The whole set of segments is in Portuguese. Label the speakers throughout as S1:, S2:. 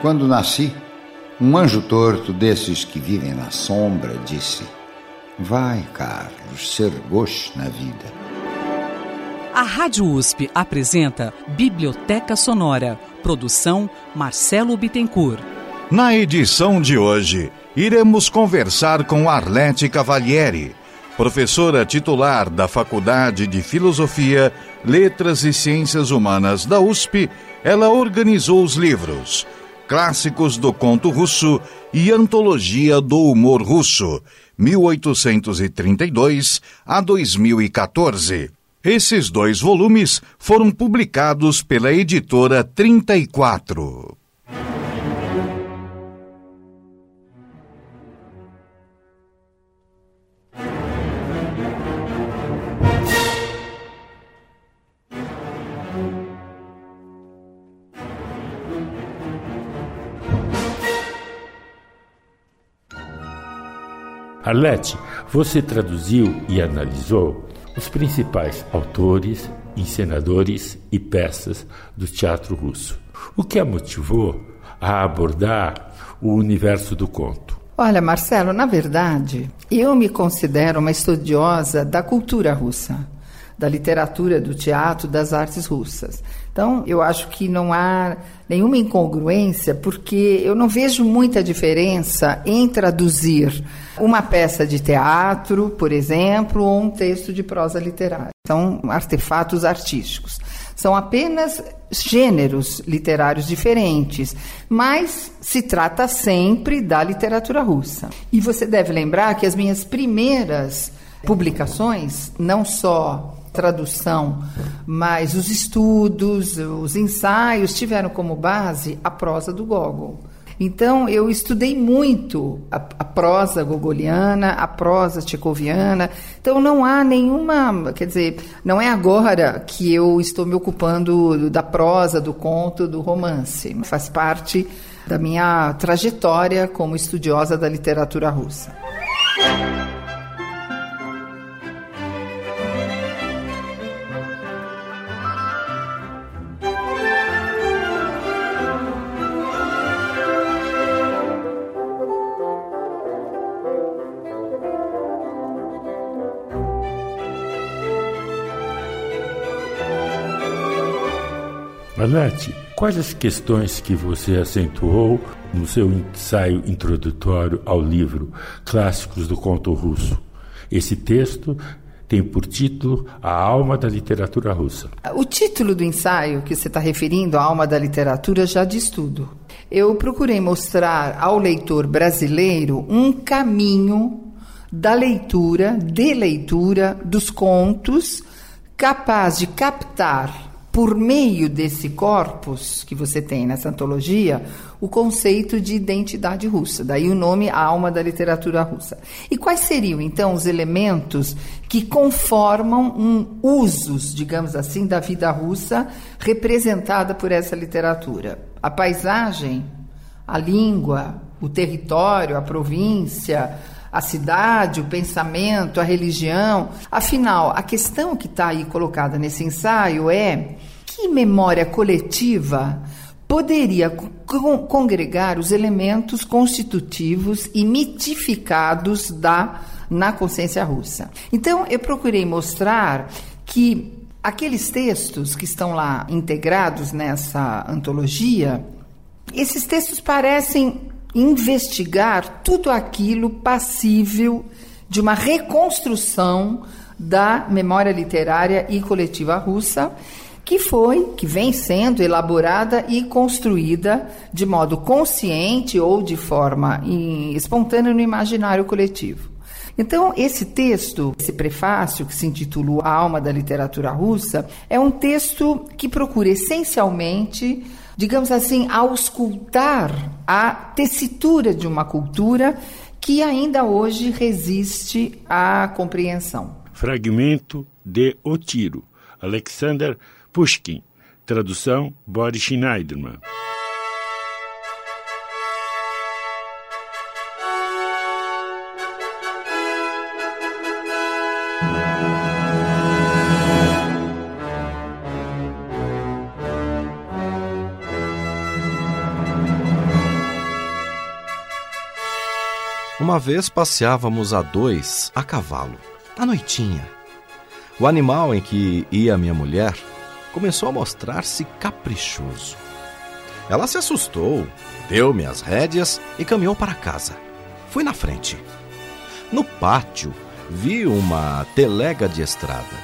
S1: Quando nasci, um anjo torto desses que vivem na sombra disse: Vai, Carlos, ser gosto na vida.
S2: A Rádio USP apresenta Biblioteca Sonora. Produção Marcelo Bittencourt.
S3: Na edição de hoje, iremos conversar com Arlete Cavalieri, professora titular da Faculdade de Filosofia, Letras e Ciências Humanas da USP. Ela organizou os livros Clássicos do Conto Russo e Antologia do Humor Russo, 1832 a 2014. Esses dois volumes foram publicados pela editora 34.
S4: Arlete, você traduziu e analisou os principais autores, encenadores e peças do teatro russo. O que a motivou a abordar o universo do conto?
S5: Olha, Marcelo, na verdade, eu me considero uma estudiosa da cultura russa, da literatura, do teatro, das artes russas. Então, eu acho que não há nenhuma incongruência, porque eu não vejo muita diferença em traduzir uma peça de teatro, por exemplo, ou um texto de prosa literária. São artefatos artísticos. São apenas gêneros literários diferentes, mas se trata sempre da literatura russa. E você deve lembrar que as minhas primeiras publicações, não só tradução, mas os estudos, os ensaios tiveram como base a prosa do Gogol. Então, eu estudei muito a, a, prosa gogoliana, a prosa tchecoviana. Então, não há nenhuma. Quer dizer, não é agora que eu estou me ocupando da prosa, do conto, do romance. Faz parte da minha trajetória como estudiosa da literatura russa.
S4: Anete, quais as questões que você acentuou no seu ensaio introdutório ao livro Clássicos do Conto Russo? Esse texto tem por título A Alma da Literatura Russa.
S5: O título do ensaio que você está referindo, A Alma da Literatura, já diz tudo. Eu procurei mostrar ao leitor brasileiro um caminho da leitura, de leitura dos contos, capaz de captar por meio desse corpus que você tem nessa antologia, o conceito de identidade russa. Daí o nome Alma da Literatura Russa. E quais seriam, então, os elementos que conformam um usos, digamos assim, da vida russa representada por essa literatura? A paisagem, a língua, o território, a província, a cidade, o pensamento, a religião. Afinal, a questão que está aí colocada nesse ensaio é que memória coletiva poderia con congregar os elementos constitutivos e mitificados da na consciência russa. Então, eu procurei mostrar que aqueles textos que estão lá integrados nessa antologia, esses textos parecem investigar tudo aquilo passível de uma reconstrução da memória literária e coletiva russa, que foi, que vem sendo elaborada e construída de modo consciente ou de forma espontânea no imaginário coletivo. Então, esse texto, esse prefácio que se intitula A Alma da Literatura Russa, é um texto que procura essencialmente digamos assim, auscultar a tessitura de uma cultura que ainda hoje resiste à compreensão.
S4: Fragmento de O Tiro, Alexander Pushkin. Tradução Boris Schneiderman.
S6: Uma vez passeávamos a dois a cavalo, à noitinha. O animal em que ia minha mulher começou a mostrar-se caprichoso. Ela se assustou, deu-me as rédeas e caminhou para casa. Fui na frente. No pátio, vi uma telega de estrada.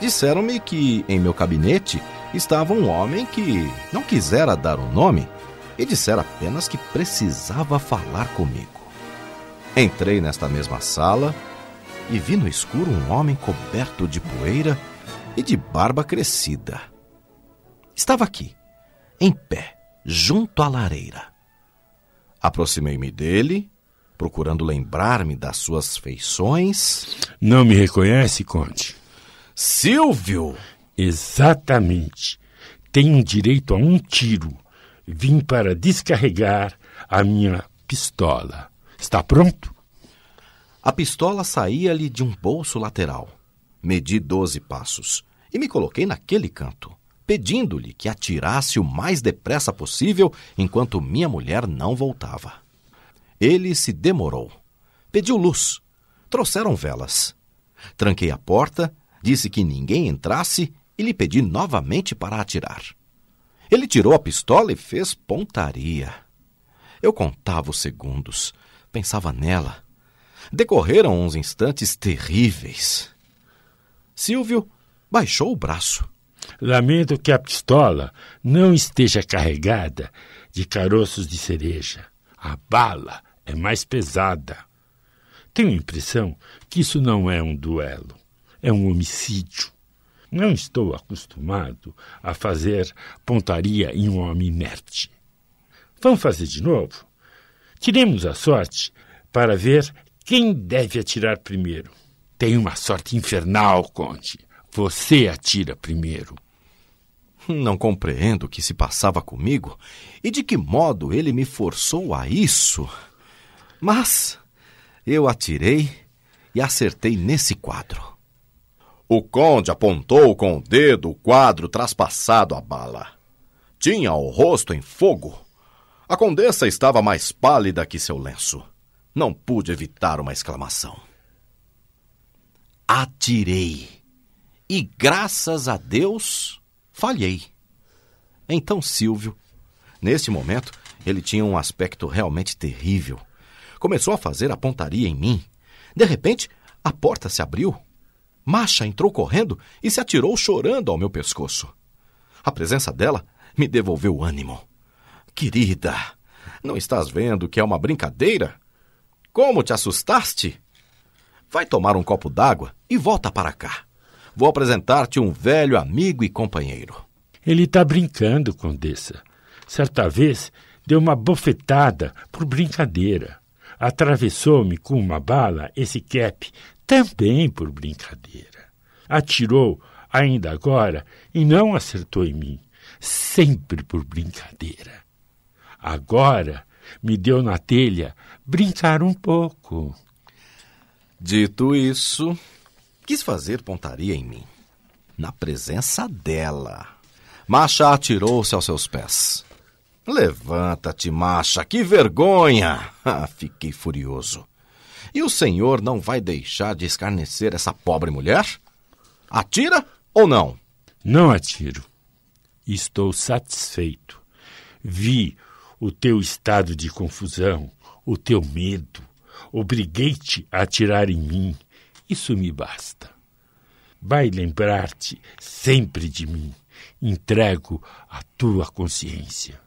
S6: Disseram-me que em meu gabinete estava um homem que não quisera dar o um nome e dissera apenas que precisava falar comigo. Entrei nesta mesma sala e vi no escuro um homem coberto de poeira e de barba crescida. Estava aqui, em pé, junto à lareira. Aproximei-me dele, procurando lembrar-me das suas feições.
S4: Não me reconhece, Conde?
S6: Silvio!
S4: Exatamente. Tenho direito a um tiro. Vim para descarregar a minha pistola. Está pronto?
S6: A pistola saía-lhe de um bolso lateral. Medi doze passos e me coloquei naquele canto, pedindo-lhe que atirasse o mais depressa possível enquanto minha mulher não voltava. Ele se demorou. Pediu luz. Trouxeram velas. Tranquei a porta, disse que ninguém entrasse e lhe pedi novamente para atirar. Ele tirou a pistola e fez pontaria. Eu contava os segundos, pensava nela. Decorreram uns instantes terríveis. Silvio baixou o braço.
S4: Lamento que a pistola não esteja carregada de caroços de cereja. A bala é mais pesada. Tenho a impressão que isso não é um duelo, é um homicídio. Não estou acostumado a fazer pontaria em um homem inerte. Vamos fazer de novo? Tiremos a sorte para ver quem deve atirar primeiro. Tem uma sorte infernal, Conde. Você atira primeiro.
S6: Não compreendo o que se passava comigo e de que modo ele me forçou a isso. Mas eu atirei e acertei nesse quadro. O conde apontou com o dedo o quadro traspassado à bala. Tinha o rosto em fogo. A condessa estava mais pálida que seu lenço. Não pude evitar uma exclamação. Atirei. E graças a Deus, falhei. Então Silvio, neste momento, ele tinha um aspecto realmente terrível. Começou a fazer a pontaria em mim. De repente, a porta se abriu Masha entrou correndo e se atirou chorando ao meu pescoço. A presença dela me devolveu o ânimo. Querida, não estás vendo que é uma brincadeira? Como te assustaste? Vai tomar um copo d'água e volta para cá. Vou apresentar-te um velho amigo e companheiro.
S4: Ele está brincando, Condessa. Certa vez deu uma bofetada por brincadeira. Atravessou-me com uma bala esse cap também por brincadeira. Atirou ainda agora e não acertou em mim, sempre por brincadeira. Agora me deu na telha brincar um pouco.
S6: Dito isso, quis fazer pontaria em mim, na presença dela. Macha atirou-se aos seus pés. Levanta-te, Macha, que vergonha! Ah, fiquei furioso. E o senhor não vai deixar de escarnecer essa pobre mulher? Atira ou não?
S4: Não atiro. Estou satisfeito. Vi o teu estado de confusão, o teu medo. Obriguei-te a atirar em mim. Isso me basta. Vai lembrar-te sempre de mim. Entrego a tua consciência.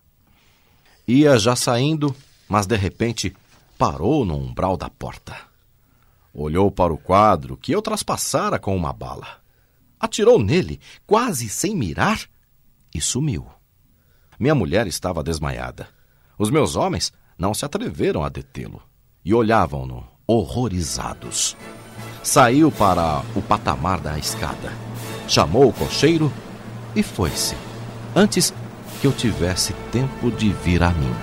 S6: Ia já saindo, mas de repente parou no umbral da porta. Olhou para o quadro que eu traspassara com uma bala. Atirou nele, quase sem mirar, e sumiu. Minha mulher estava desmaiada. Os meus homens não se atreveram a detê-lo e olhavam-no horrorizados. Saiu para o patamar da escada, chamou o cocheiro e foi-se, antes que eu tivesse tempo de vir a mim.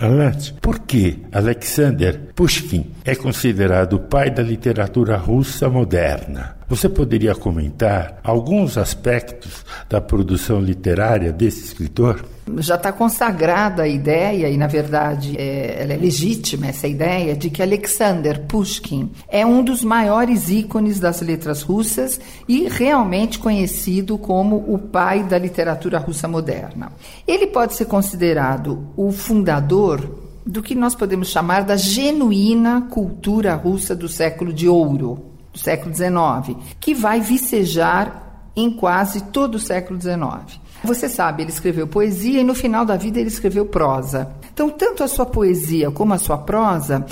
S4: Alex, por que Alexander Pushkin é considerado o pai da literatura russa moderna. Você poderia comentar alguns aspectos da produção literária desse escritor?
S5: Já está consagrada a ideia, e na verdade é, ela é legítima, essa ideia, de que Alexander Pushkin é um dos maiores ícones das letras russas e realmente conhecido como o pai da literatura russa moderna. Ele pode ser considerado o fundador do que nós podemos chamar da genuína cultura russa do século de ouro, do século XIX, que vai vicejar em quase todo o século XIX. Você sabe, ele escreveu poesia e no final da vida ele escreveu prosa. Então, tanto a sua poesia como a sua prosa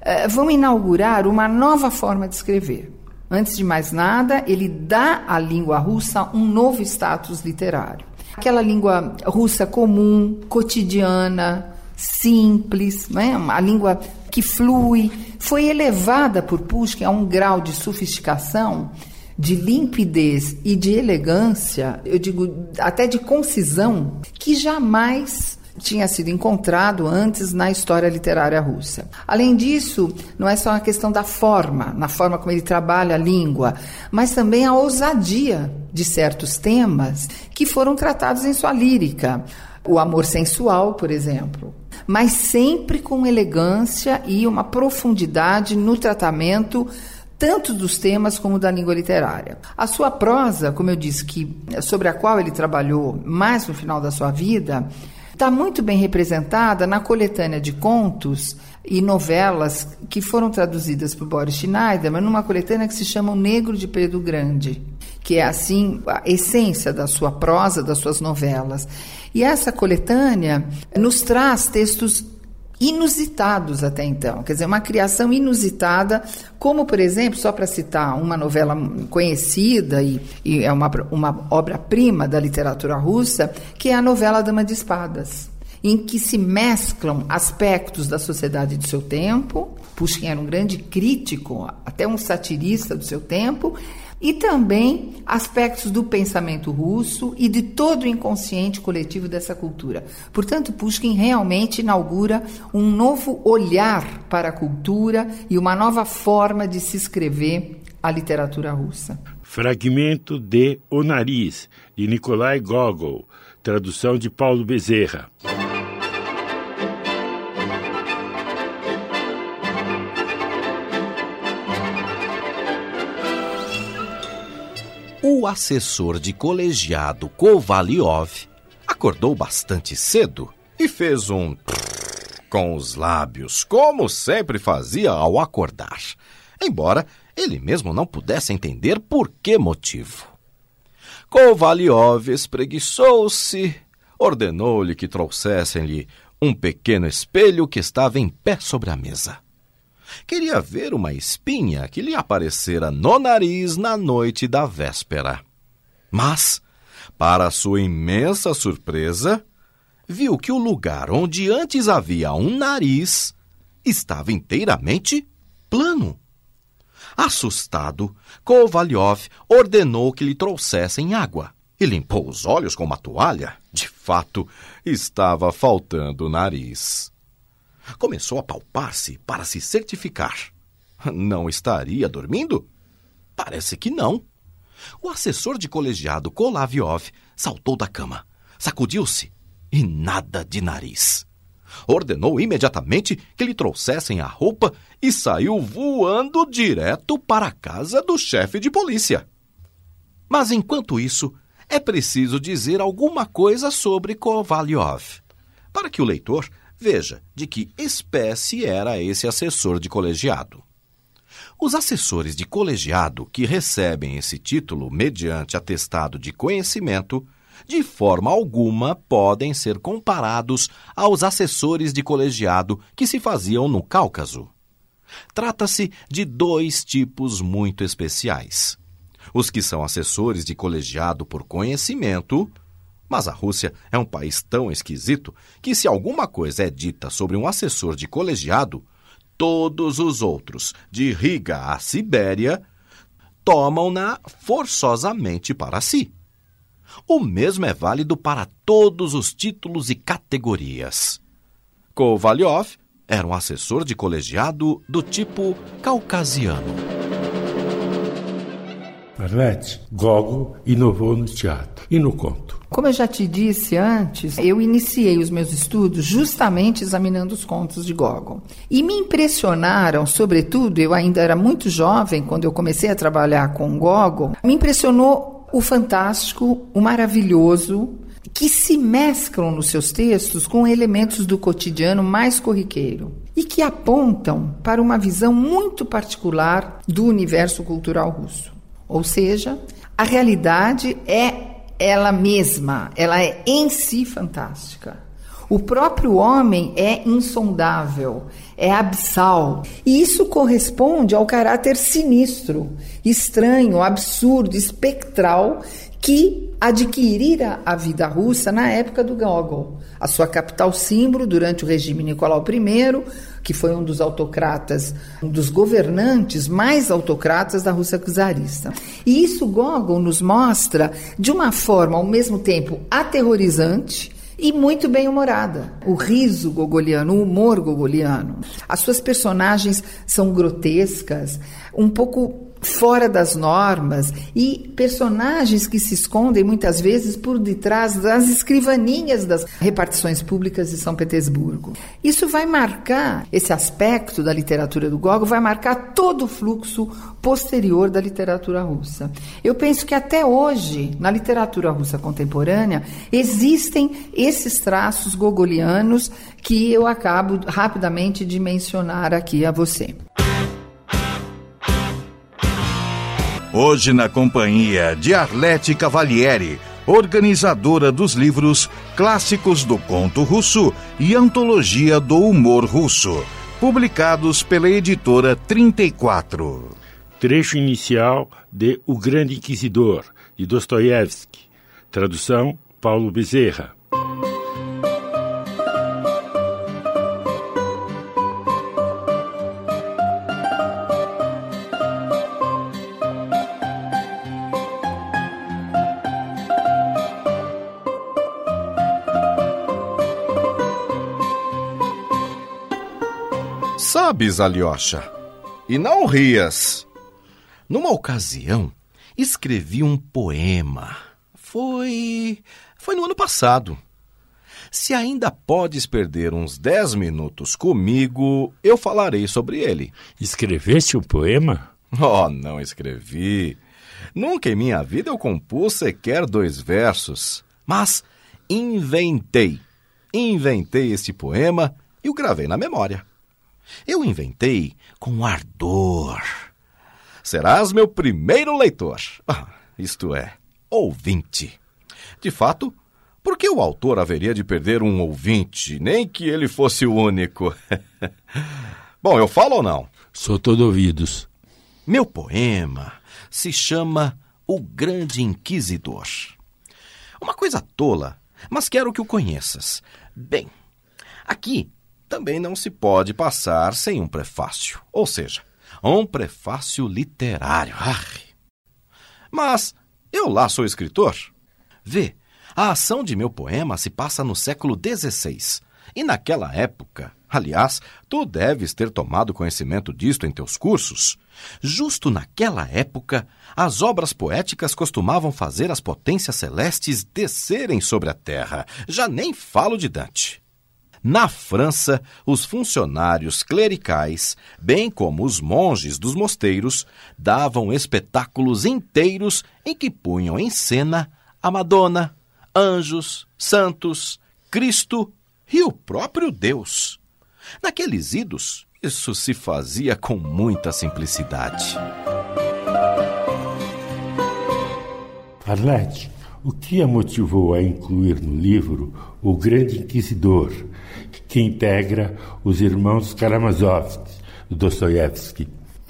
S5: eh, vão inaugurar uma nova forma de escrever. Antes de mais nada, ele dá à língua russa um novo status literário. Aquela língua russa comum, cotidiana, simples, né? a língua que flui, foi elevada por Pushkin a um grau de sofisticação, de limpidez e de elegância, eu digo até de concisão, que jamais tinha sido encontrado antes na história literária russa. Além disso, não é só uma questão da forma, na forma como ele trabalha a língua, mas também a ousadia de certos temas que foram tratados em sua lírica. O amor sensual, por exemplo, mas sempre com elegância e uma profundidade no tratamento tanto dos temas como da língua literária. A sua prosa, como eu disse, que sobre a qual ele trabalhou mais no final da sua vida, está muito bem representada na coletânea de contos e novelas que foram traduzidas por Boris Schneider, mas numa coletânea que se chama O Negro de Pedro Grande, que é assim a essência da sua prosa, das suas novelas. E essa coletânea nos traz textos inusitados até então, quer dizer, uma criação inusitada, como, por exemplo, só para citar uma novela conhecida e, e é uma, uma obra-prima da literatura russa, que é a novela Dama de Espadas, em que se mesclam aspectos da sociedade do seu tempo, Pushkin era um grande crítico, até um satirista do seu tempo, e também aspectos do pensamento russo e de todo o inconsciente coletivo dessa cultura. Portanto, Pushkin realmente inaugura um novo olhar para a cultura e uma nova forma de se escrever a literatura russa.
S4: Fragmento de O Nariz, de Nikolai Gogol, tradução de Paulo Bezerra.
S6: O assessor de colegiado Kovaliov acordou bastante cedo e fez um com os lábios, como sempre fazia ao acordar, embora ele mesmo não pudesse entender por que motivo. Kovaliov espreguiçou-se, ordenou-lhe que trouxessem-lhe um pequeno espelho que estava em pé sobre a mesa. Queria ver uma espinha que lhe aparecera no nariz na noite da véspera. Mas, para sua imensa surpresa, viu que o lugar onde antes havia um nariz estava inteiramente plano. Assustado, Kovalyov ordenou que lhe trouxessem água e limpou os olhos com uma toalha. De fato, estava faltando o nariz. Começou a palpar-se para se certificar. Não estaria dormindo? Parece que não. O assessor de colegiado Kolaviov saltou da cama, sacudiu-se e nada de nariz. Ordenou imediatamente que lhe trouxessem a roupa e saiu voando direto para a casa do chefe de polícia. Mas enquanto isso, é preciso dizer alguma coisa sobre Kovalyov, para que o leitor Veja de que espécie era esse assessor de colegiado. Os assessores de colegiado que recebem esse título mediante atestado de conhecimento, de forma alguma podem ser comparados aos assessores de colegiado que se faziam no Cáucaso. Trata-se de dois tipos muito especiais. Os que são assessores de colegiado por conhecimento mas a Rússia é um país tão esquisito que, se alguma coisa é dita sobre um assessor de colegiado, todos os outros, de Riga à Sibéria, tomam-na forçosamente para si. O mesmo é válido para todos os títulos e categorias. Kovalyov era um assessor de colegiado do tipo caucasiano.
S4: Arlete, Gogol inovou no teatro e no conto.
S5: Como eu já te disse antes, eu iniciei os meus estudos justamente examinando os contos de Gogol. E me impressionaram, sobretudo, eu ainda era muito jovem quando eu comecei a trabalhar com Gogol, me impressionou o fantástico, o maravilhoso, que se mesclam nos seus textos com elementos do cotidiano mais corriqueiro e que apontam para uma visão muito particular do universo cultural russo. Ou seja, a realidade é ela mesma, ela é em si fantástica. O próprio homem é insondável, é absal. E isso corresponde ao caráter sinistro, estranho, absurdo, espectral que adquirira a vida russa na época do Gogol. A sua capital símbolo durante o regime Nicolau I, que foi um dos autocratas, um dos governantes mais autocratas da Rússia czarista. E isso Gogol nos mostra de uma forma ao mesmo tempo aterrorizante e muito bem humorada. O riso gogoliano, o humor gogoliano. As suas personagens são grotescas, um pouco fora das normas e personagens que se escondem muitas vezes por detrás das escrivaninhas das repartições públicas de São Petersburgo. Isso vai marcar esse aspecto da literatura do Gogol vai marcar todo o fluxo posterior da literatura russa. Eu penso que até hoje, na literatura russa contemporânea, existem esses traços gogolianos que eu acabo rapidamente de mencionar aqui a você.
S3: Hoje na companhia de Arlete Cavalieri, organizadora dos livros Clássicos do Conto Russo e Antologia do Humor Russo, publicados pela editora 34.
S4: Trecho inicial de O Grande Inquisidor, de Dostoiévski. Tradução Paulo Bezerra.
S6: Sabes, Alyosha, e não rias. Numa ocasião, escrevi um poema. Foi. Foi no ano passado. Se ainda podes perder uns dez minutos comigo, eu falarei sobre ele.
S4: Escreveste um poema?
S6: Oh, não escrevi. Nunca em minha vida eu compus sequer dois versos. Mas inventei. Inventei este poema e o gravei na memória. Eu inventei com ardor. Serás meu primeiro leitor, ah, isto é, ouvinte. De fato, por que o autor haveria de perder um ouvinte, nem que ele fosse o único? Bom, eu falo ou não?
S4: Sou todo ouvidos.
S6: Meu poema se chama O Grande Inquisidor. Uma coisa tola, mas quero que o conheças. Bem, aqui também não se pode passar sem um prefácio, ou seja, um prefácio literário. Ai. Mas eu lá sou escritor. Vê, a ação de meu poema se passa no século XVI. E naquela época, aliás, tu deves ter tomado conhecimento disto em teus cursos. Justo naquela época, as obras poéticas costumavam fazer as potências celestes descerem sobre a terra. Já nem falo de Dante. Na França, os funcionários clericais, bem como os monges dos mosteiros, davam espetáculos inteiros em que punham em cena a Madonna, anjos, santos, Cristo e o próprio Deus. Naqueles idos, isso se fazia com muita simplicidade.
S4: Arlete, o que a motivou a incluir no livro O Grande Inquisidor, que integra os irmãos Karamazov, Dostoiévski?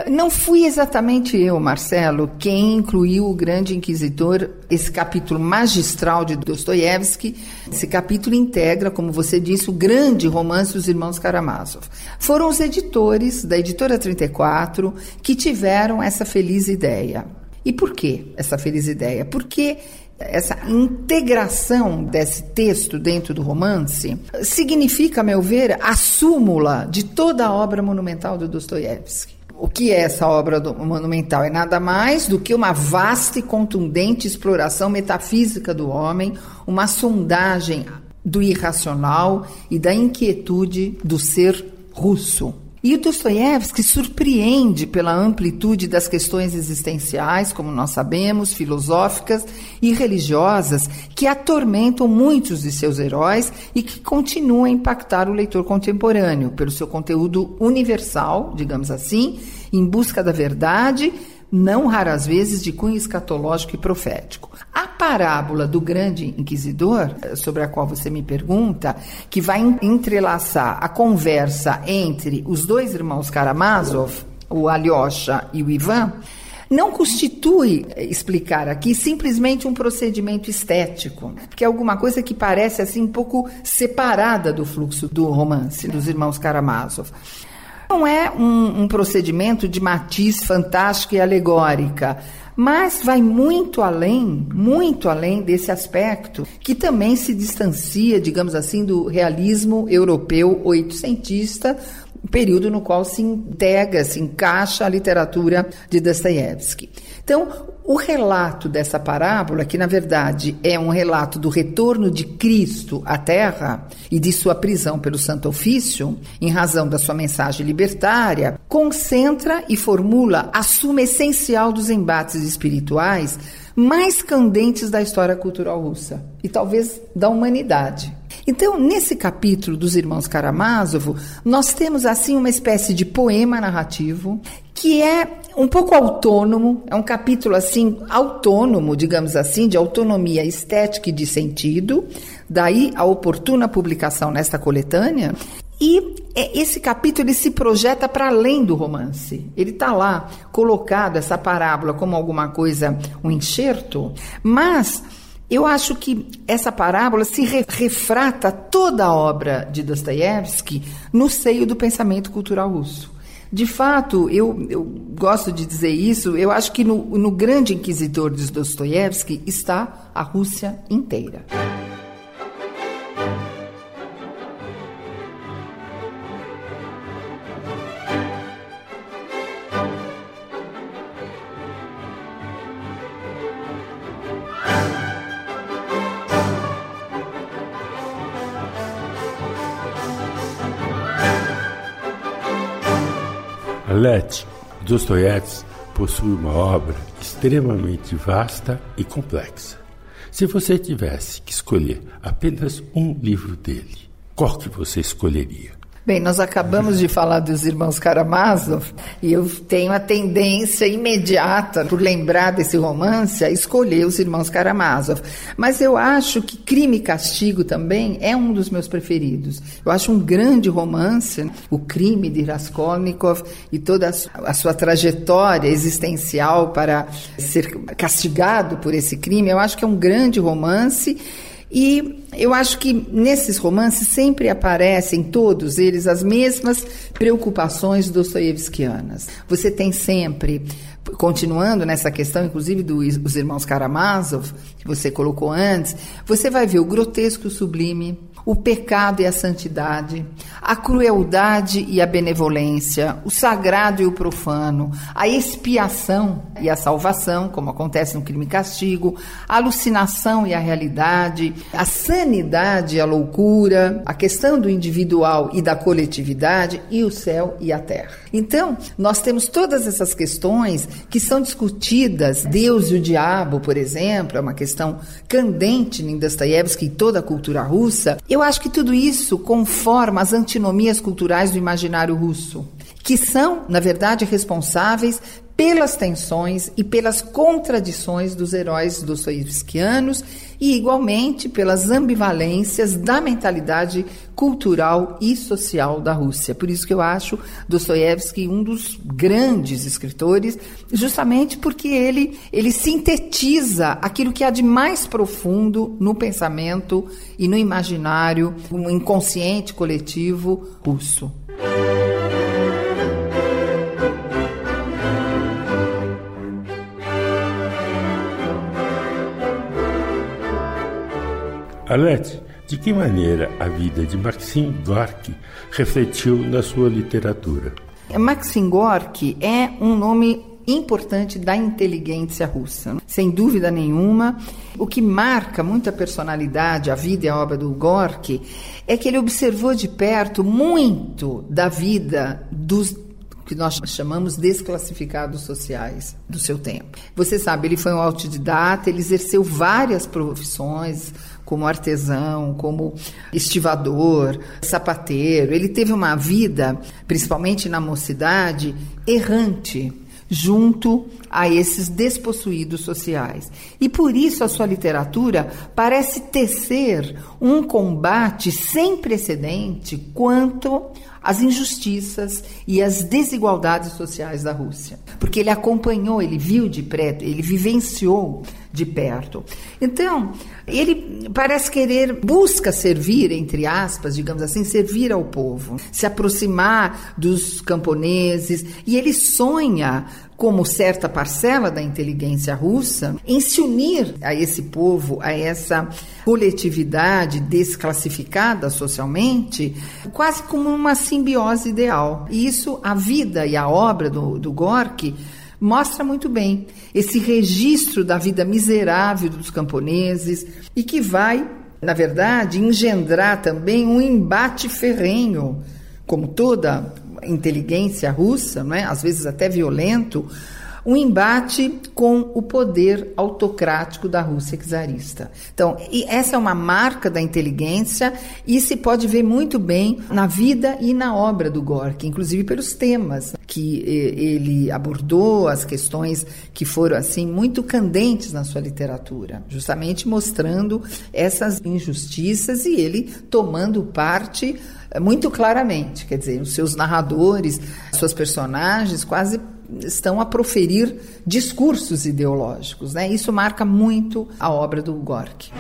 S5: Não fui exatamente eu, Marcelo, quem incluiu o Grande Inquisidor, esse capítulo magistral de Dostoiévski. Esse capítulo integra, como você disse, o grande romance dos irmãos Karamazov. Foram os editores da editora 34 que tiveram essa feliz ideia. E por que essa feliz ideia? Porque essa integração desse texto dentro do romance significa, a meu ver, a súmula de toda a obra monumental do Dostoiévski. O que é essa obra monumental? É nada mais do que uma vasta e contundente exploração metafísica do homem, uma sondagem do irracional e da inquietude do ser russo. E o Dostoiévski surpreende pela amplitude das questões existenciais, como nós sabemos, filosóficas e religiosas, que atormentam muitos de seus heróis e que continuam a impactar o leitor contemporâneo pelo seu conteúdo universal, digamos assim, em busca da verdade não raras vezes de cunho escatológico e profético. A parábola do grande inquisidor, sobre a qual você me pergunta, que vai entrelaçar a conversa entre os dois irmãos Karamazov, o Alyosha e o Ivan, não constitui explicar aqui simplesmente um procedimento estético, que é alguma coisa que parece assim um pouco separada do fluxo do romance dos irmãos Karamazov. Não é um, um procedimento de matiz fantástica e alegórica, mas vai muito além, muito além desse aspecto, que também se distancia, digamos assim, do realismo europeu oitocentista, período no qual se integra, se encaixa a literatura de Dostoiévski. Então, o relato dessa parábola, que na verdade é um relato do retorno de Cristo à Terra e de sua prisão pelo Santo Ofício, em razão da sua mensagem libertária, concentra e formula a suma essencial dos embates espirituais mais candentes da história cultural russa e talvez da humanidade. Então, nesse capítulo dos irmãos Karamazov, nós temos assim uma espécie de poema narrativo que é um pouco autônomo, é um capítulo assim autônomo, digamos assim, de autonomia estética e de sentido, daí a oportuna publicação nesta coletânea. E é, esse capítulo ele se projeta para além do romance. Ele está lá colocado essa parábola como alguma coisa, um enxerto, mas eu acho que essa parábola se refrata toda a obra de Dostoiévski no seio do pensamento cultural russo. De fato, eu, eu gosto de dizer isso, eu acho que no, no grande inquisidor de Dostoiévski está a Rússia inteira.
S4: Let Dostoiévski possui uma obra extremamente vasta e complexa. Se você tivesse que escolher apenas um livro dele, qual que você escolheria?
S5: Bem, nós acabamos de falar dos irmãos Karamazov e eu tenho a tendência imediata, por lembrar desse romance, a escolher os irmãos Karamazov. Mas eu acho que Crime e Castigo também é um dos meus preferidos. Eu acho um grande romance, o crime de Raskolnikov e toda a sua trajetória existencial para ser castigado por esse crime. Eu acho que é um grande romance e eu acho que nesses romances sempre aparecem, todos eles, as mesmas preocupações dostoievskianas. Você tem sempre, continuando nessa questão, inclusive dos irmãos Karamazov, que você colocou antes, você vai ver o grotesco e o sublime, o pecado e a santidade, a crueldade e a benevolência, o sagrado e o profano, a expiação e a salvação, como acontece no crime e castigo, a alucinação e a realidade, a sanidade e a loucura, a questão do individual e da coletividade e o céu e a terra. Então, nós temos todas essas questões que são discutidas, Deus e o diabo, por exemplo, é uma questão candente em Dostoiévski e toda a cultura russa, eu acho que tudo isso conforma as antinomias culturais do imaginário russo, que são, na verdade, responsáveis pelas tensões e pelas contradições dos heróis dostoievskianos e, igualmente, pelas ambivalências da mentalidade cultural e social da Rússia. Por isso que eu acho Dostoiévski um dos grandes escritores, justamente porque ele, ele sintetiza aquilo que há de mais profundo no pensamento e no imaginário, no inconsciente coletivo russo.
S4: Alete, de que maneira a vida de Maxim Gorky refletiu na sua literatura?
S5: Maxim Gorky é um nome importante da inteligência russa, sem dúvida nenhuma. O que marca muito a personalidade, a vida e a obra do Gorky é que ele observou de perto muito da vida dos que nós chamamos desclassificados sociais do seu tempo. Você sabe, ele foi um autodidata, ele exerceu várias profissões, como artesão, como estivador, sapateiro. Ele teve uma vida, principalmente na mocidade, errante junto a esses despossuídos sociais. E por isso a sua literatura parece tecer um combate sem precedente quanto às injustiças e às desigualdades sociais da Rússia. Porque ele acompanhou, ele viu de perto, ele vivenciou de perto. Então, ele parece querer, busca servir, entre aspas, digamos assim, servir ao povo, se aproximar dos camponeses, e ele sonha como certa parcela da inteligência russa, em se unir a esse povo, a essa coletividade desclassificada socialmente, quase como uma simbiose ideal. E isso, a vida e a obra do, do Gorky mostra muito bem esse registro da vida miserável dos camponeses e que vai, na verdade, engendrar também um embate ferrenho, como toda inteligência russa, não é? às vezes até violento, um embate com o poder autocrático da Rússia czarista. Então, essa é uma marca da inteligência e se pode ver muito bem na vida e na obra do Gorky, inclusive pelos temas que ele abordou, as questões que foram assim muito candentes na sua literatura, justamente mostrando essas injustiças e ele tomando parte muito claramente. Quer dizer, os seus narradores, suas personagens quase estão a proferir discursos ideológicos. Né? Isso marca muito a obra do Gorky.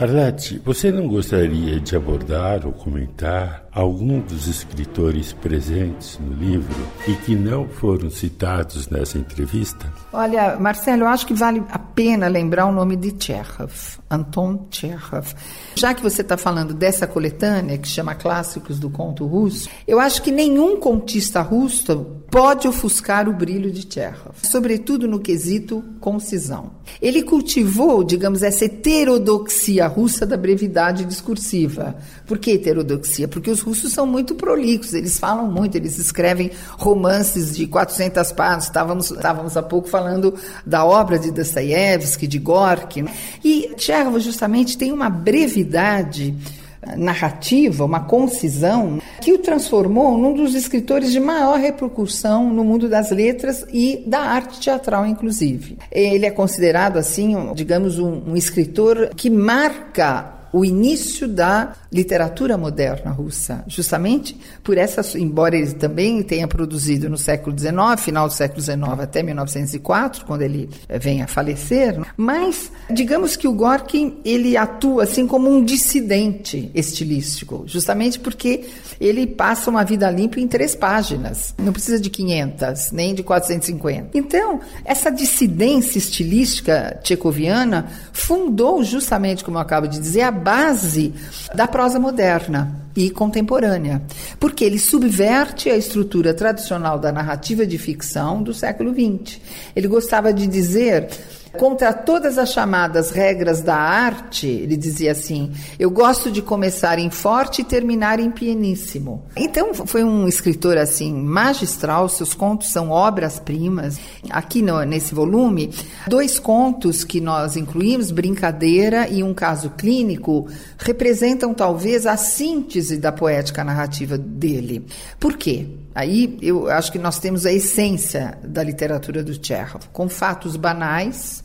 S4: Arlete, você não gostaria de abordar ou comentar algum dos escritores presentes no livro e que não foram citados nessa entrevista?
S5: Olha, Marcelo, eu acho que vale a pena lembrar o nome de Chekhov, Anton Chekhov. Já que você está falando dessa coletânea que chama Clássicos do Conto Russo, eu acho que nenhum contista russo pode ofuscar o brilho de Chekhov, sobretudo no quesito concisão. Ele cultivou, digamos, essa heterodoxia russa da brevidade discursiva. Por que heterodoxia? Porque os russos são muito prolixos, eles falam muito, eles escrevem romances de 400 páginas. Estávamos, estávamos há pouco falando da obra de Dostoiévski, de Gorky. Né? E Chekhov justamente tem uma brevidade narrativa, uma concisão, que o transformou num dos escritores de maior repercussão no mundo das letras e da arte teatral, inclusive. Ele é considerado, assim, digamos, um, um escritor que marca o início da literatura moderna russa, justamente por essa, embora ele também tenha produzido no século XIX, final do século XIX até 1904, quando ele eh, vem a falecer, né? mas digamos que o Gorky ele atua assim como um dissidente estilístico, justamente porque ele passa uma vida limpa em três páginas, não precisa de 500 nem de 450. Então essa dissidência estilística tchecoviana fundou justamente, como eu acabo de dizer, a base da prosa moderna e contemporânea, porque ele subverte a estrutura tradicional da narrativa de ficção do século XX. Ele gostava de dizer Contra todas as chamadas regras da arte, ele dizia assim: eu gosto de começar em forte e terminar em pianíssimo. Então, foi um escritor assim magistral, seus contos são obras-primas. Aqui no, nesse volume, dois contos que nós incluímos, Brincadeira e Um Caso Clínico, representam talvez a síntese da poética narrativa dele. Por quê? Aí eu acho que nós temos a essência da literatura do Chekhov, com fatos banais,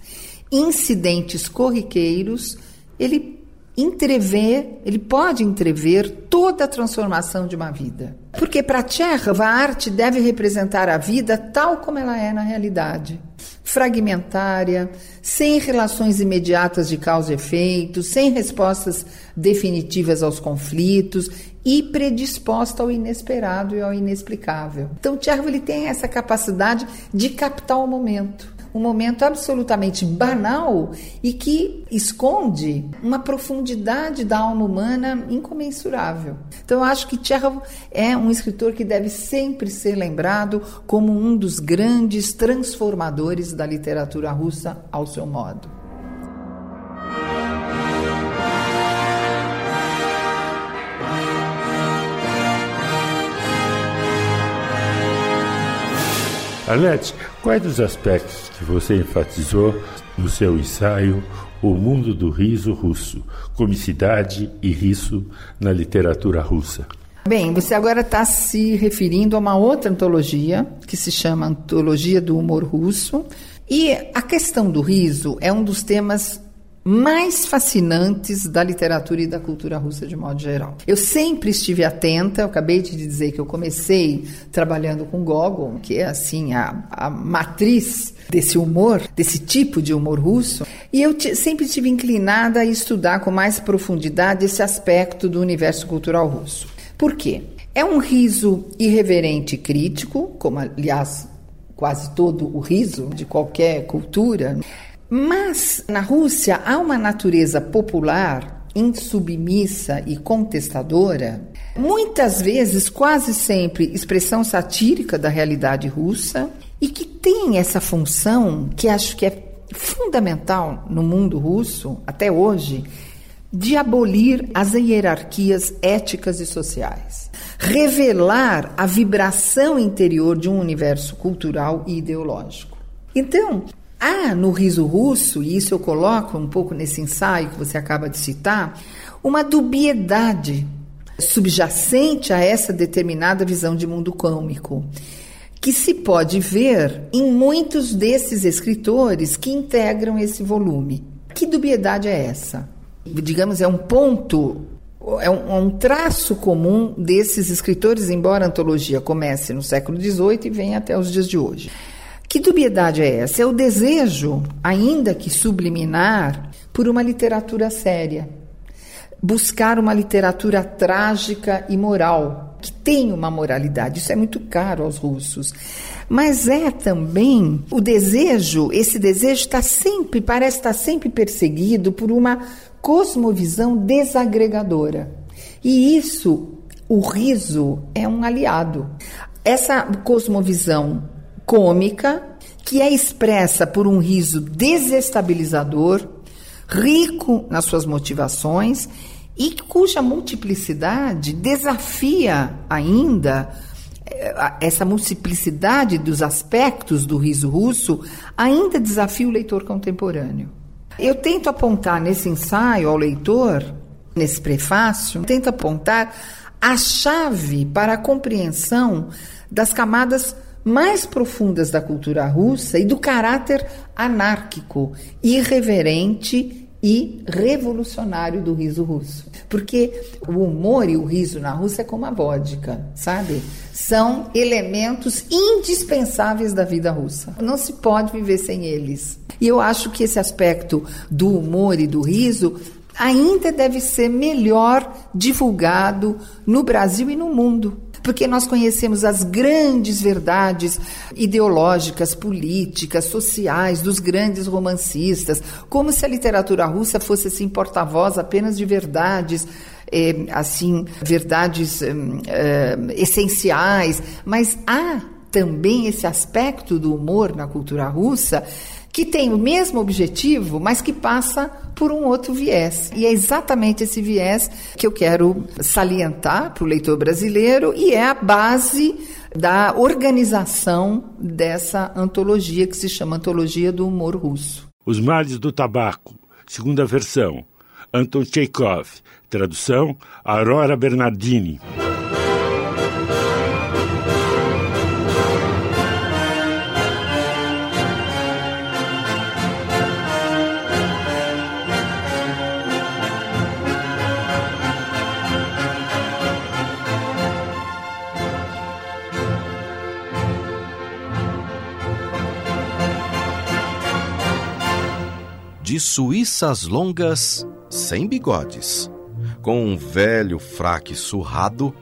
S5: incidentes corriqueiros, ele entrever, ele pode entrever toda a transformação de uma vida. Porque para Chekhov a arte deve representar a vida tal como ela é na realidade. Fragmentária, sem relações imediatas de causa e efeito, sem respostas definitivas aos conflitos e predisposta ao inesperado e ao inexplicável. Então, Chekhov ele tem essa capacidade de captar o momento um momento absolutamente banal e que esconde uma profundidade da alma humana incomensurável. Então, eu acho que Chekhov é um escritor que deve sempre ser lembrado como um dos grandes transformadores da literatura russa ao seu modo.
S4: Arlete, quais dos aspectos que você enfatizou no seu ensaio O Mundo do Riso Russo, Comicidade e Riso na Literatura Russa?
S5: Bem, você agora está se referindo a uma outra antologia que se chama Antologia do Humor Russo. E a questão do riso é um dos temas mais fascinantes da literatura e da cultura russa de modo geral. Eu sempre estive atenta, eu acabei de dizer que eu comecei trabalhando com Gogol, que é assim a, a matriz desse humor, desse tipo de humor russo, e eu sempre estive inclinada a estudar com mais profundidade esse aspecto do universo cultural russo. Por quê? É um riso irreverente e crítico, como aliás quase todo o riso de qualquer cultura. Mas na Rússia há uma natureza popular insubmissa e contestadora, muitas vezes, quase sempre, expressão satírica da realidade russa, e que tem essa função que acho que é fundamental no mundo russo, até hoje, de abolir as hierarquias éticas e sociais, revelar a vibração interior de um universo cultural e ideológico. Então, Há no riso russo, e isso eu coloco um pouco nesse ensaio que você acaba de citar, uma dubiedade subjacente a essa determinada visão de mundo cômico, que se pode ver em muitos desses escritores que integram esse volume. Que dubiedade é essa? Digamos, é um ponto é um, é um, traço comum desses escritores, embora a antologia comece no século XVIII e venha até os dias de hoje. Que dubiedade é essa? É o desejo, ainda que subliminar, por uma literatura séria. Buscar uma literatura trágica e moral, que tem uma moralidade. Isso é muito caro aos russos. Mas é também o desejo, esse desejo está sempre, parece estar sempre perseguido por uma cosmovisão desagregadora. E isso, o riso é um aliado. Essa cosmovisão cômica que é expressa por um riso desestabilizador, rico nas suas motivações e cuja multiplicidade desafia ainda eh, essa multiplicidade dos aspectos do riso russo ainda desafia o leitor contemporâneo. Eu tento apontar nesse ensaio ao leitor, nesse prefácio, tento apontar a chave para a compreensão das camadas mais profundas da cultura russa e do caráter anárquico, irreverente e revolucionário do riso russo. Porque o humor e o riso na Rússia é como a vodka, sabe? São elementos indispensáveis da vida russa. Não se pode viver sem eles. E eu acho que esse aspecto do humor e do riso ainda deve ser melhor divulgado no Brasil e no mundo porque nós conhecemos as grandes verdades ideológicas, políticas, sociais dos grandes romancistas, como se a literatura russa fosse assim porta-voz apenas de verdades eh, assim verdades eh, eh, essenciais, mas há também esse aspecto do humor na cultura russa que tem o mesmo objetivo, mas que passa por um outro viés. E é exatamente esse viés que eu quero salientar para o leitor brasileiro e é a base da organização dessa antologia que se chama Antologia do Humor Russo.
S4: Os Males do Tabaco, segunda versão. Anton Chekhov, tradução Aurora Bernardini.
S6: De suíças longas, sem bigodes, com um velho fraque surrado,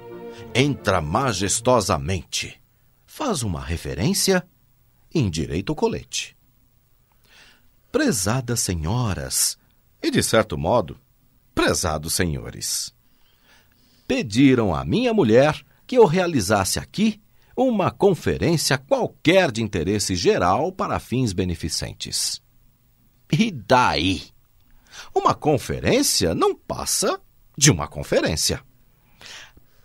S6: entra majestosamente, faz uma referência, endireita o colete. prezadas senhoras e, de certo modo, prezados senhores, pediram à minha mulher que eu realizasse aqui uma conferência qualquer de interesse geral para fins beneficentes. E daí? Uma conferência não passa de uma conferência.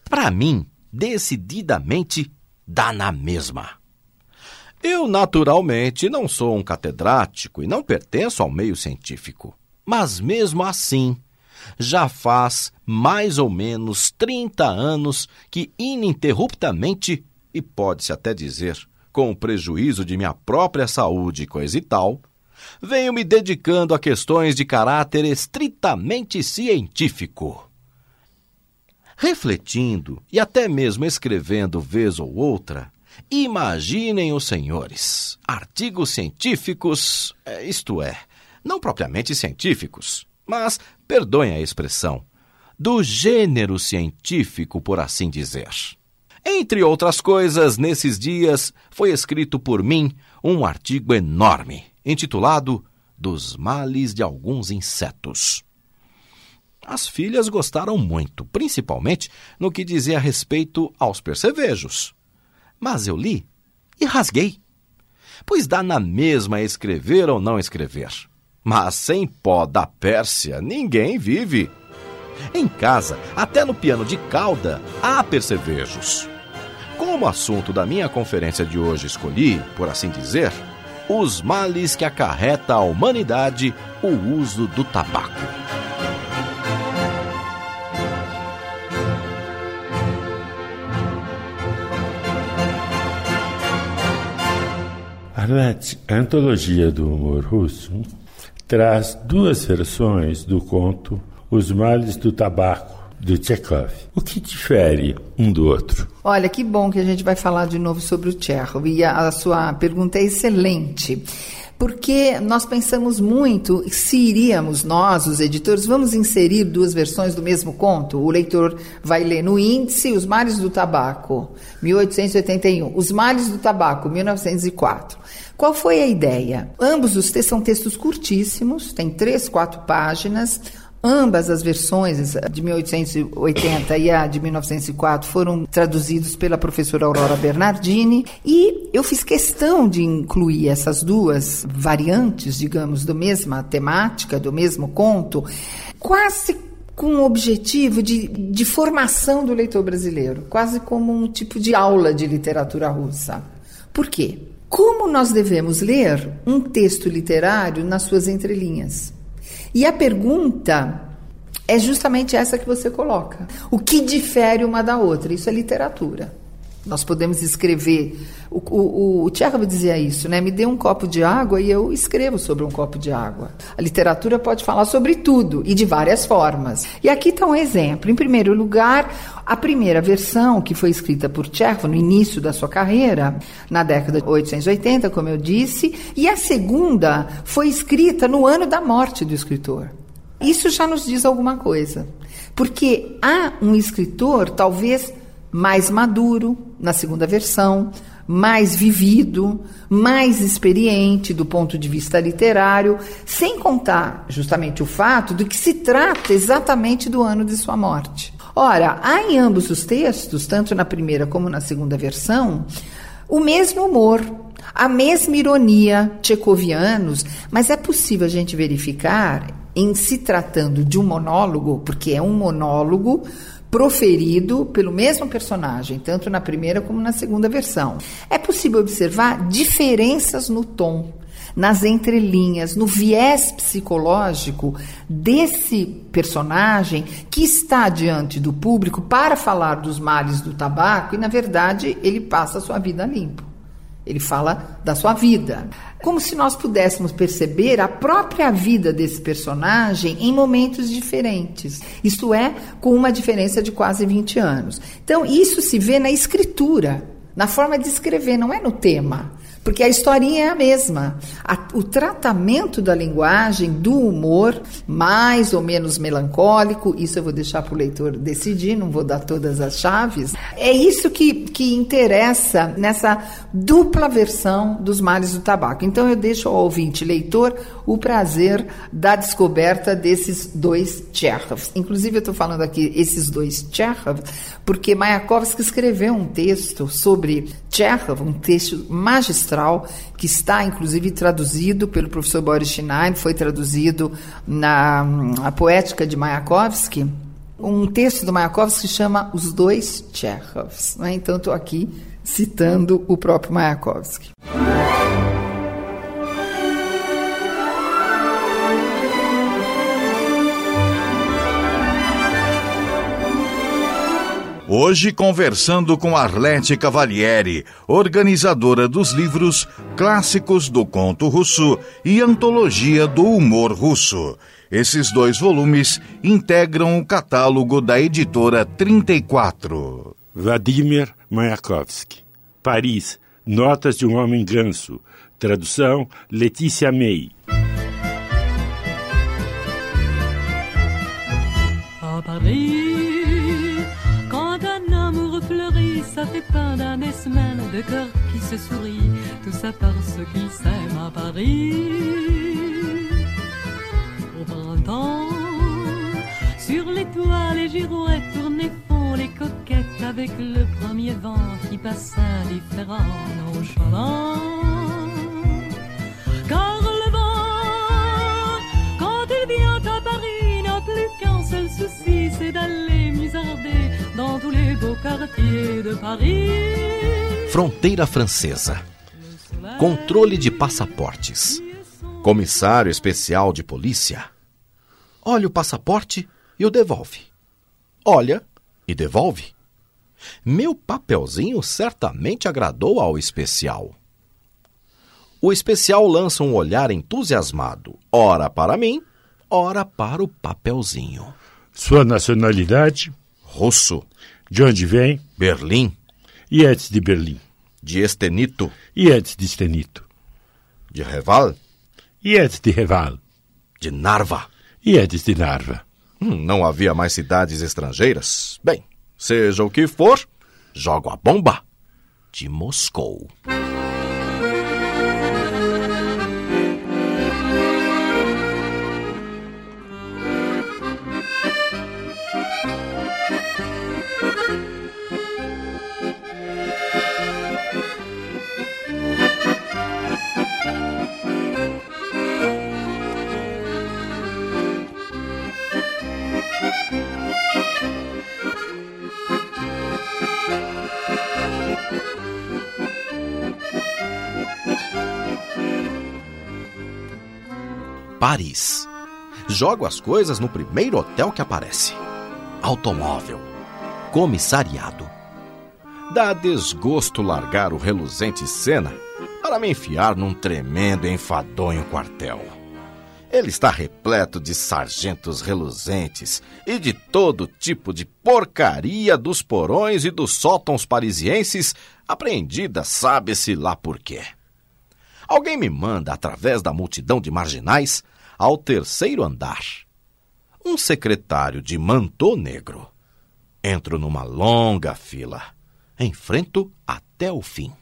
S6: Para mim, decididamente dá na mesma. Eu, naturalmente, não sou um catedrático e não pertenço ao meio científico. Mas mesmo assim, já faz mais ou menos 30 anos que ininterruptamente, e pode-se até dizer, com o prejuízo de minha própria saúde e coisa e tal, venho me dedicando a questões de caráter estritamente científico. Refletindo e até mesmo escrevendo vez ou outra, imaginem os senhores, artigos científicos, é, isto é, não propriamente científicos, mas, perdoem a expressão, do gênero científico, por assim dizer. Entre outras coisas, nesses dias foi escrito por mim um artigo enorme, intitulado Dos Males de Alguns Insetos. As filhas gostaram muito, principalmente no que dizia respeito aos percevejos. Mas eu li e rasguei. Pois dá na mesma escrever ou não escrever. Mas sem pó da Pérsia ninguém vive. Em casa, até no piano de cauda, há percevejos. Como assunto da minha conferência de hoje escolhi, por assim dizer, os males que acarreta à humanidade o uso do tabaco.
S4: Arlete, a antologia do humor russo traz duas versões do conto Os Males do Tabaco, do Chekhov. O que difere um do outro?
S5: Olha, que bom que a gente vai falar de novo sobre o Chekhov. E a, a sua pergunta é excelente porque nós pensamos muito se iríamos, nós, os editores, vamos inserir duas versões do mesmo conto. O leitor vai ler no índice Os Males do Tabaco, 1881, Os Males do Tabaco, 1904. Qual foi a ideia? Ambos os textos são textos curtíssimos, tem três, quatro páginas. Ambas as versões, de 1880 e a de 1904, foram traduzidos pela professora Aurora Bernardini e eu fiz questão de incluir essas duas variantes, digamos, da mesma temática, do mesmo conto, quase com o objetivo de, de formação do leitor brasileiro, quase como um tipo de aula de literatura russa. Por quê? Como nós devemos ler um texto literário nas suas entrelinhas? E a pergunta é justamente essa que você coloca. O que difere uma da outra? Isso é literatura. Nós podemos escrever. O, o, o dizia isso, né? Me dê um copo de água e eu escrevo sobre um copo de água. A literatura pode falar sobre tudo e de várias formas. E aqui está um exemplo. Em primeiro lugar, a primeira versão, que foi escrita por Tchekhov no início da sua carreira, na década de 1880, como eu disse, e a segunda foi escrita no ano da morte do escritor. Isso já nos diz alguma coisa. Porque há um escritor, talvez mais maduro na segunda versão, mais vivido, mais experiente do ponto de vista literário, sem contar justamente o fato de que se trata exatamente do ano de sua morte. Ora, há em ambos os textos, tanto na primeira como na segunda versão, o mesmo humor, a mesma ironia, tchecovianos, mas é possível a gente verificar, em se tratando de um monólogo, porque é um monólogo, proferido pelo mesmo personagem, tanto na primeira como na segunda versão. É possível observar diferenças no tom, nas entrelinhas, no viés psicológico desse personagem que está diante do público para falar dos males do tabaco e, na verdade, ele passa a sua vida limpo. Ele fala da sua vida. Como se nós pudéssemos perceber a própria vida desse personagem em momentos diferentes. Isto é, com uma diferença de quase 20 anos. Então, isso se vê na escritura, na forma de escrever, não é no tema. Porque a historinha é a mesma. A, o tratamento da linguagem, do humor, mais ou menos melancólico, isso eu vou deixar para o leitor decidir, não vou dar todas as chaves. É isso que, que interessa nessa dupla versão dos males do tabaco. Então eu deixo ao ouvinte leitor o prazer da descoberta desses dois Tchekhov. Inclusive, eu estou falando aqui esses dois Tchekhov, porque Mayakovsky escreveu um texto sobre Tchekhov, um texto magistral, que está, inclusive, traduzido pelo professor Boris Schneid, foi traduzido na a Poética de Mayakovsky, um texto do Mayakovsky chama Os Dois Tchekhovs. Né? Então, estou aqui citando o próprio Mayakovsky.
S3: Hoje conversando com Arlete Cavalieri, organizadora dos livros Clássicos do Conto Russo e Antologia do Humor Russo. Esses dois volumes integram o catálogo da editora 34.
S4: Vladimir Mayakovsky. Paris, Notas de um Homem Ganso. Tradução Letícia May.
S7: De cœur qui se sourit, tout ça parce qu'ils s'aiment à Paris. Au printemps, sur les toits, les girouettes tournaient font les coquettes avec le premier vent qui passe indifférent, nonchalant. Car le vent, quand il vient à Paris, n'a plus qu'un seul souci, c'est d'aller musarder
S6: Fronteira Francesa. Controle de passaportes. Comissário especial de polícia. Olha o passaporte e o devolve. Olha e devolve. Meu papelzinho certamente agradou ao especial. O especial lança um olhar entusiasmado, ora para mim, ora para o papelzinho.
S4: Sua nacionalidade?
S6: Russo.
S4: De onde vem?
S6: Berlim.
S4: E antes de Berlim?
S6: De Estenito.
S4: E antes de Estenito?
S6: De Reval.
S4: E antes de Reval?
S6: De Narva.
S4: E antes de Narva?
S6: Hum, não havia mais cidades estrangeiras? Bem, seja o que for, jogo a bomba de Moscou. Paris. Jogo as coisas no primeiro hotel que aparece. Automóvel. Comissariado. Dá desgosto largar o reluzente Senna para me enfiar num tremendo e enfadonho quartel. Ele está repleto de sargentos reluzentes e de todo tipo de porcaria dos porões e dos sótãos parisienses, apreendida sabe-se lá por quê. Alguém me manda, através da multidão de marginais, ao terceiro andar. Um secretário de mantô negro. Entro numa longa fila. Enfrento até o fim.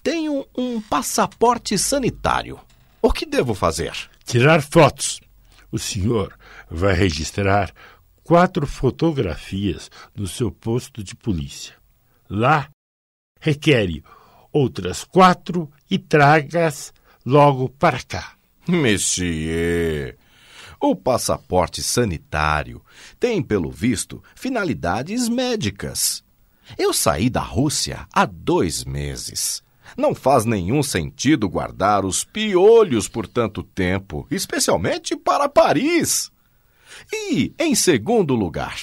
S6: Tenho um passaporte sanitário. O que devo fazer?
S4: Tirar fotos. O senhor vai registrar quatro fotografias no seu posto de polícia. Lá, requer outras quatro e tragas logo para cá.
S6: Monsieur, o passaporte sanitário tem, pelo visto, finalidades médicas. Eu saí da Rússia há dois meses. Não faz nenhum sentido guardar os piolhos por tanto tempo, especialmente para Paris. E, em segundo lugar,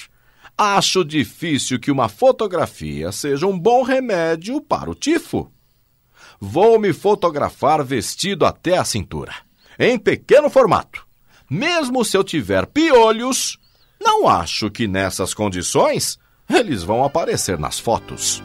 S6: acho difícil que uma fotografia seja um bom remédio para o tifo. Vou me fotografar vestido até a cintura, em pequeno formato. Mesmo se eu tiver piolhos, não acho que nessas condições eles vão aparecer nas fotos.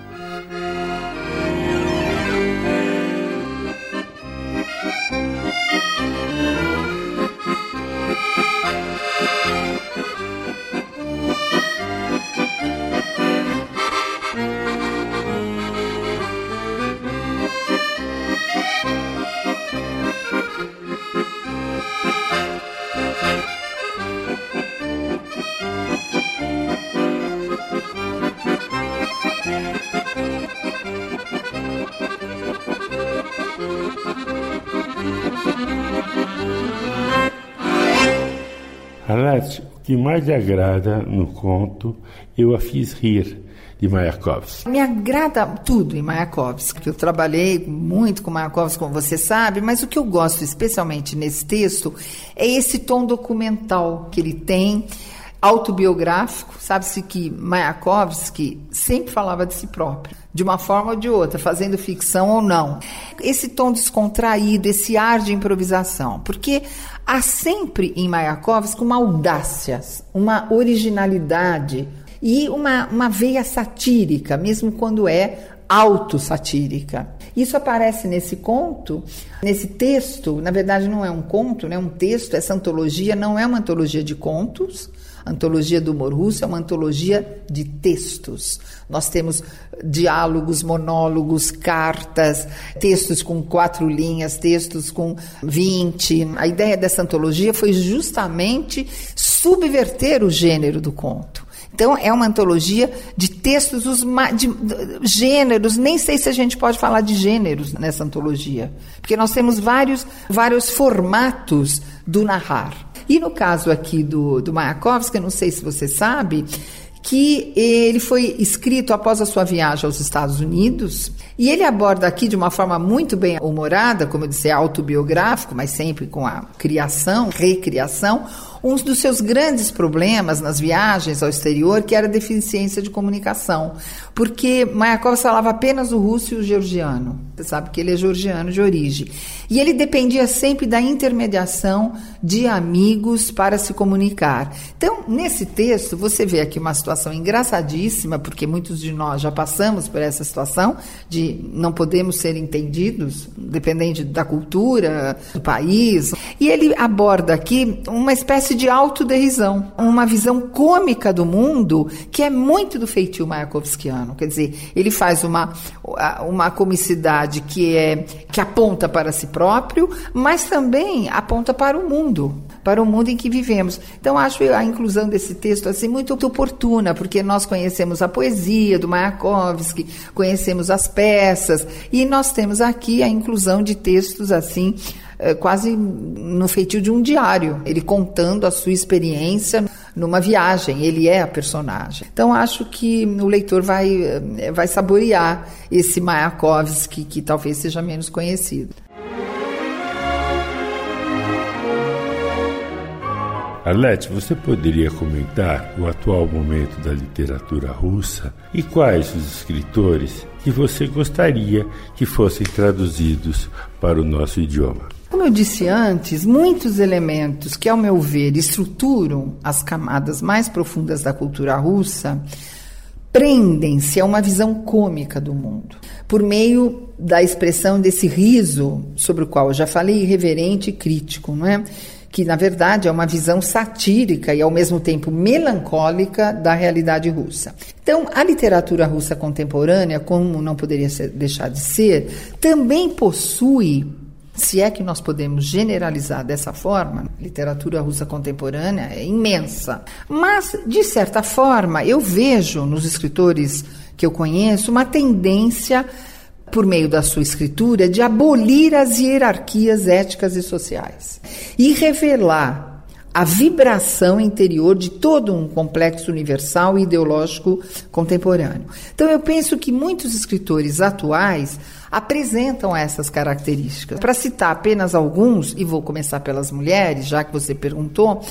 S4: Halat, o que mais lhe agrada no conto Eu a Fiz Rir, de Mayakovsky?
S5: Me agrada tudo em Mayakovsky. Eu trabalhei muito com Mayakovsky, como você sabe, mas o que eu gosto especialmente nesse texto é esse tom documental que ele tem autobiográfico. Sabe-se que Mayakovsky sempre falava de si próprio, de uma forma ou de outra, fazendo ficção ou não. Esse tom descontraído, esse ar de improvisação, porque há sempre em Mayakovsky uma audácia, uma originalidade e uma, uma veia satírica, mesmo quando é autossatírica. Isso aparece nesse conto, nesse texto, na verdade não é um conto, né? um texto, essa antologia não é uma antologia de contos, antologia do humor russo é uma antologia de textos. Nós temos diálogos, monólogos, cartas, textos com quatro linhas, textos com vinte. A ideia dessa antologia foi justamente subverter o gênero do conto. Então, é uma antologia de textos, os de, gêneros, nem sei se a gente pode falar de gêneros nessa antologia, porque nós temos vários, vários formatos do narrar. E no caso aqui do, do Mayakovsky, não sei se você sabe, que ele foi escrito após a sua viagem aos Estados Unidos, e ele aborda aqui de uma forma muito bem humorada, como eu disse, é autobiográfico, mas sempre com a criação, recriação, um dos seus grandes problemas nas viagens ao exterior, que era a deficiência de comunicação, porque Mayakovsky falava apenas o russo e o georgiano. Você sabe que ele é georgiano de origem. E ele dependia sempre da intermediação de amigos para se comunicar. Então, nesse texto, você vê aqui uma situação engraçadíssima, porque muitos de nós já passamos por essa situação de não podemos ser entendidos, dependente da cultura, do país. E ele aborda aqui uma espécie de autoderrisão, uma visão cômica do mundo que é muito do feitio mayakovskiano. Quer dizer, ele faz uma, uma comicidade que, é, que aponta para si próprio, mas também aponta para o mundo, para o mundo em que vivemos. Então, acho a inclusão desse texto assim muito oportuna, porque nós conhecemos a poesia do Mayakovsky, conhecemos as peças, e nós temos aqui a inclusão de textos assim eh, quase no feitio de um diário, ele contando a sua experiência numa viagem, ele é a personagem. Então acho que o leitor vai, eh, vai saborear esse Mayakovsky que talvez seja menos conhecido.
S4: Arlete, você poderia comentar o atual momento da literatura russa e quais os escritores que você gostaria que fossem traduzidos para o nosso idioma?
S5: Como eu disse antes, muitos elementos que, ao meu ver, estruturam as camadas mais profundas da cultura russa prendem-se a uma visão cômica do mundo, por meio da expressão desse riso, sobre o qual eu já falei, irreverente e crítico, não é? Que na verdade é uma visão satírica e ao mesmo tempo melancólica da realidade russa. Então, a literatura russa contemporânea, como não poderia ser, deixar de ser, também possui se é que nós podemos generalizar dessa forma, literatura russa contemporânea é imensa. Mas, de certa forma, eu vejo nos escritores que eu conheço uma tendência, por meio da sua escritura, de abolir as hierarquias éticas e sociais e revelar a vibração interior de todo um complexo universal e ideológico contemporâneo. Então, eu penso que muitos escritores atuais apresentam essas características. Para citar apenas alguns, e vou começar pelas mulheres, já que você perguntou,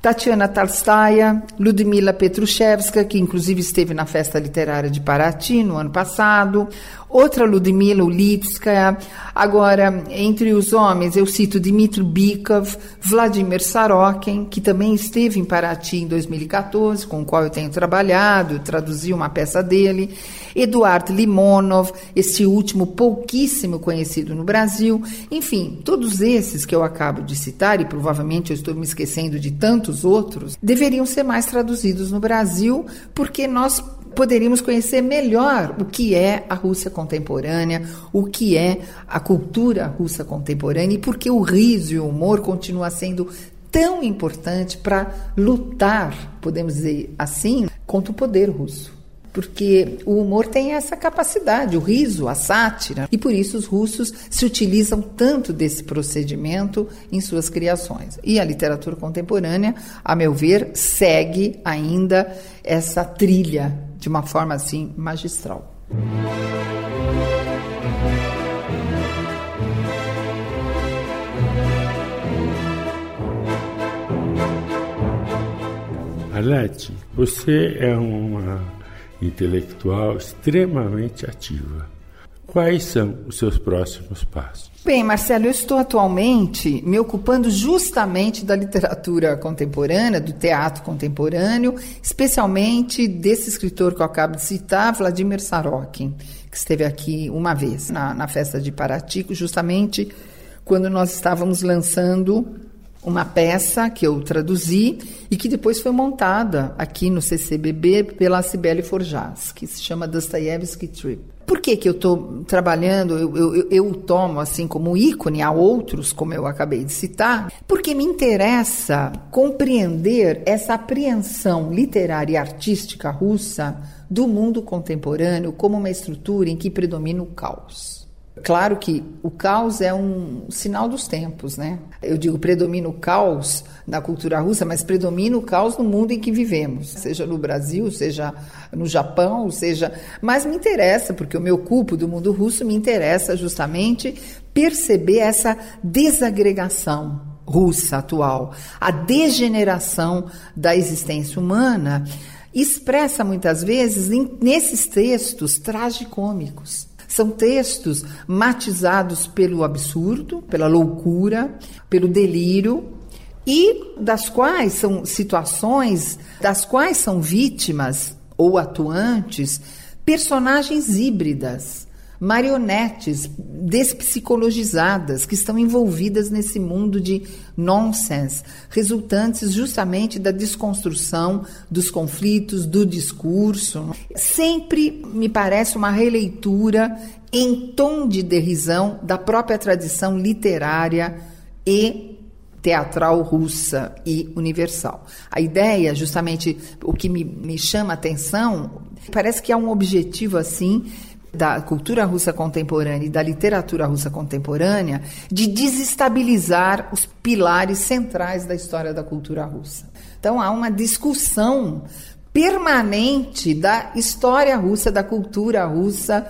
S5: Tatiana Talstaya, Ludmila Petrushevska, que inclusive esteve na Festa Literária de Paraty no ano passado, outra Ludmila Ulitskaya. Agora, entre os homens, eu cito Dmitry Bikov, Vladimir Sarokin, que também esteve em Paraty em 2014, com o qual eu tenho trabalhado, traduzi uma peça dele, Eduard Limonov, esse último pouquíssimo conhecido no Brasil. Enfim, todos esses que eu acabo de citar, e provavelmente eu estou me esquecendo de tantos outros, deveriam ser mais traduzidos no Brasil, porque nós poderíamos conhecer melhor o que é a Rússia contemporânea, o que é a cultura russa contemporânea e por que o riso e o humor continua sendo tão importante para lutar, podemos dizer assim, contra o poder russo. porque o humor tem essa capacidade, o riso, a sátira, e por isso os russos se utilizam tanto desse procedimento em suas criações. E a literatura contemporânea, a meu ver, segue ainda essa trilha de uma forma assim magistral.
S4: Arlete, você é uma intelectual extremamente ativa. Quais são os seus próximos passos?
S5: Bem, Marcelo, eu estou atualmente me ocupando justamente da literatura contemporânea, do teatro contemporâneo, especialmente desse escritor que eu acabo de citar, Vladimir Sarokin, que esteve aqui uma vez na, na festa de Paratico, justamente quando nós estávamos lançando uma peça que eu traduzi e que depois foi montada aqui no CCBB pela Cibele Forjas, que se chama Dostoyevsky Trip. Por que, que eu estou trabalhando, eu, eu, eu tomo assim como ícone a outros, como eu acabei de citar? Porque me interessa compreender essa apreensão literária e artística russa do mundo contemporâneo como uma estrutura em que predomina o caos. Claro que o caos é um sinal dos tempos, né? Eu digo predomina o caos na cultura russa, mas predomina o caos no mundo em que vivemos, seja no Brasil, seja no Japão, seja. Mas me interessa, porque eu me ocupo do mundo russo, me interessa justamente perceber essa desagregação russa atual, a degeneração da existência humana, expressa muitas vezes nesses textos tragicômicos. São textos matizados pelo absurdo, pela loucura, pelo delírio, e das quais são situações das quais são vítimas ou atuantes personagens híbridas marionetes despsicologizadas que estão envolvidas nesse mundo de nonsense, resultantes justamente da desconstrução dos conflitos, do discurso. Sempre me parece uma releitura em tom de derrisão da própria tradição literária e teatral russa e universal. A ideia, justamente, o que me, me chama a atenção, parece que há um objetivo assim da cultura russa contemporânea e da literatura russa contemporânea de desestabilizar os pilares centrais da história da cultura russa. Então há uma discussão permanente da história russa, da cultura russa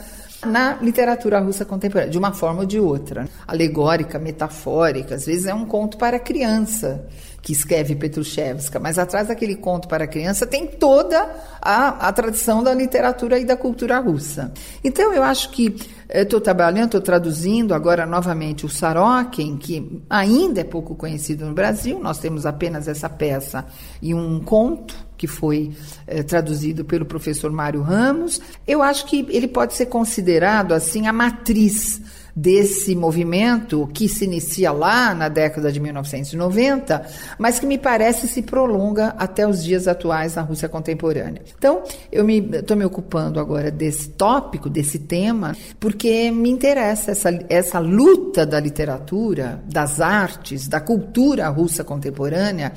S5: na literatura russa contemporânea, de uma forma ou de outra. Alegórica, metafórica, às vezes é um conto para criança que escreve Petrushevska, mas atrás daquele conto para criança tem toda a, a tradição da literatura e da cultura russa. Então eu acho que estou trabalhando, estou traduzindo agora novamente o Sarokin, que ainda é pouco conhecido no Brasil, nós temos apenas essa peça e um conto que foi é, traduzido pelo professor Mário Ramos. Eu acho que ele pode ser considerado assim a matriz desse movimento que se inicia lá na década de 1990, mas que me parece se prolonga até os dias atuais na Rússia contemporânea. Então, eu estou me, me, ocupando agora desse tópico, desse tema, porque me interessa essa, essa luta da literatura, das artes, da cultura russa contemporânea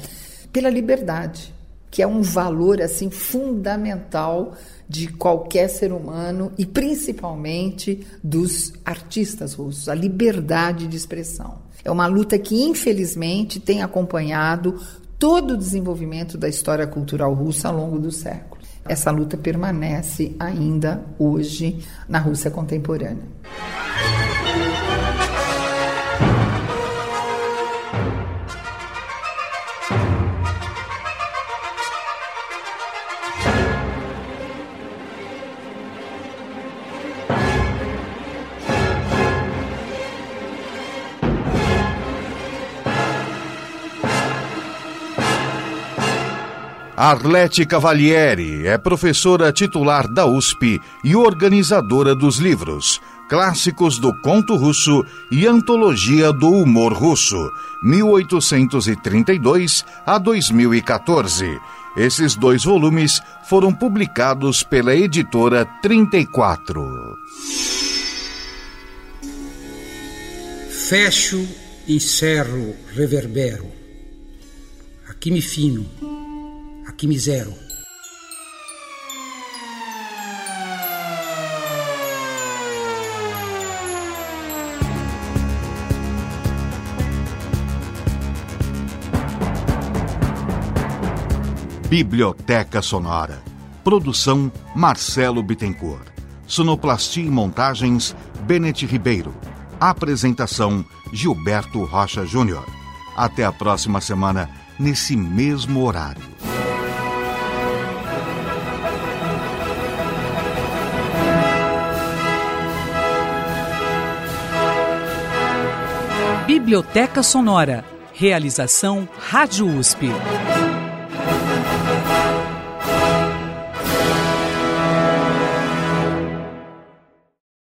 S5: pela liberdade, que é um valor assim fundamental de qualquer ser humano e principalmente dos artistas russos, a liberdade de expressão. É uma luta que, infelizmente, tem acompanhado todo o desenvolvimento da história cultural russa ao longo dos séculos. Essa luta permanece ainda hoje na Rússia contemporânea.
S3: Arlete Cavalieri é professora titular da USP e organizadora dos livros Clássicos do Conto Russo e Antologia do Humor Russo, 1832 a 2014. Esses dois volumes foram publicados pela editora 34.
S8: Fecho, encerro, reverbero. Aqui me fino que.
S3: Biblioteca Sonora. Produção Marcelo Bittencourt. Sonoplastia e montagens Benete Ribeiro. Apresentação Gilberto Rocha Júnior. Até a próxima semana, nesse mesmo horário.
S2: Biblioteca Sonora. Realização Rádio USP.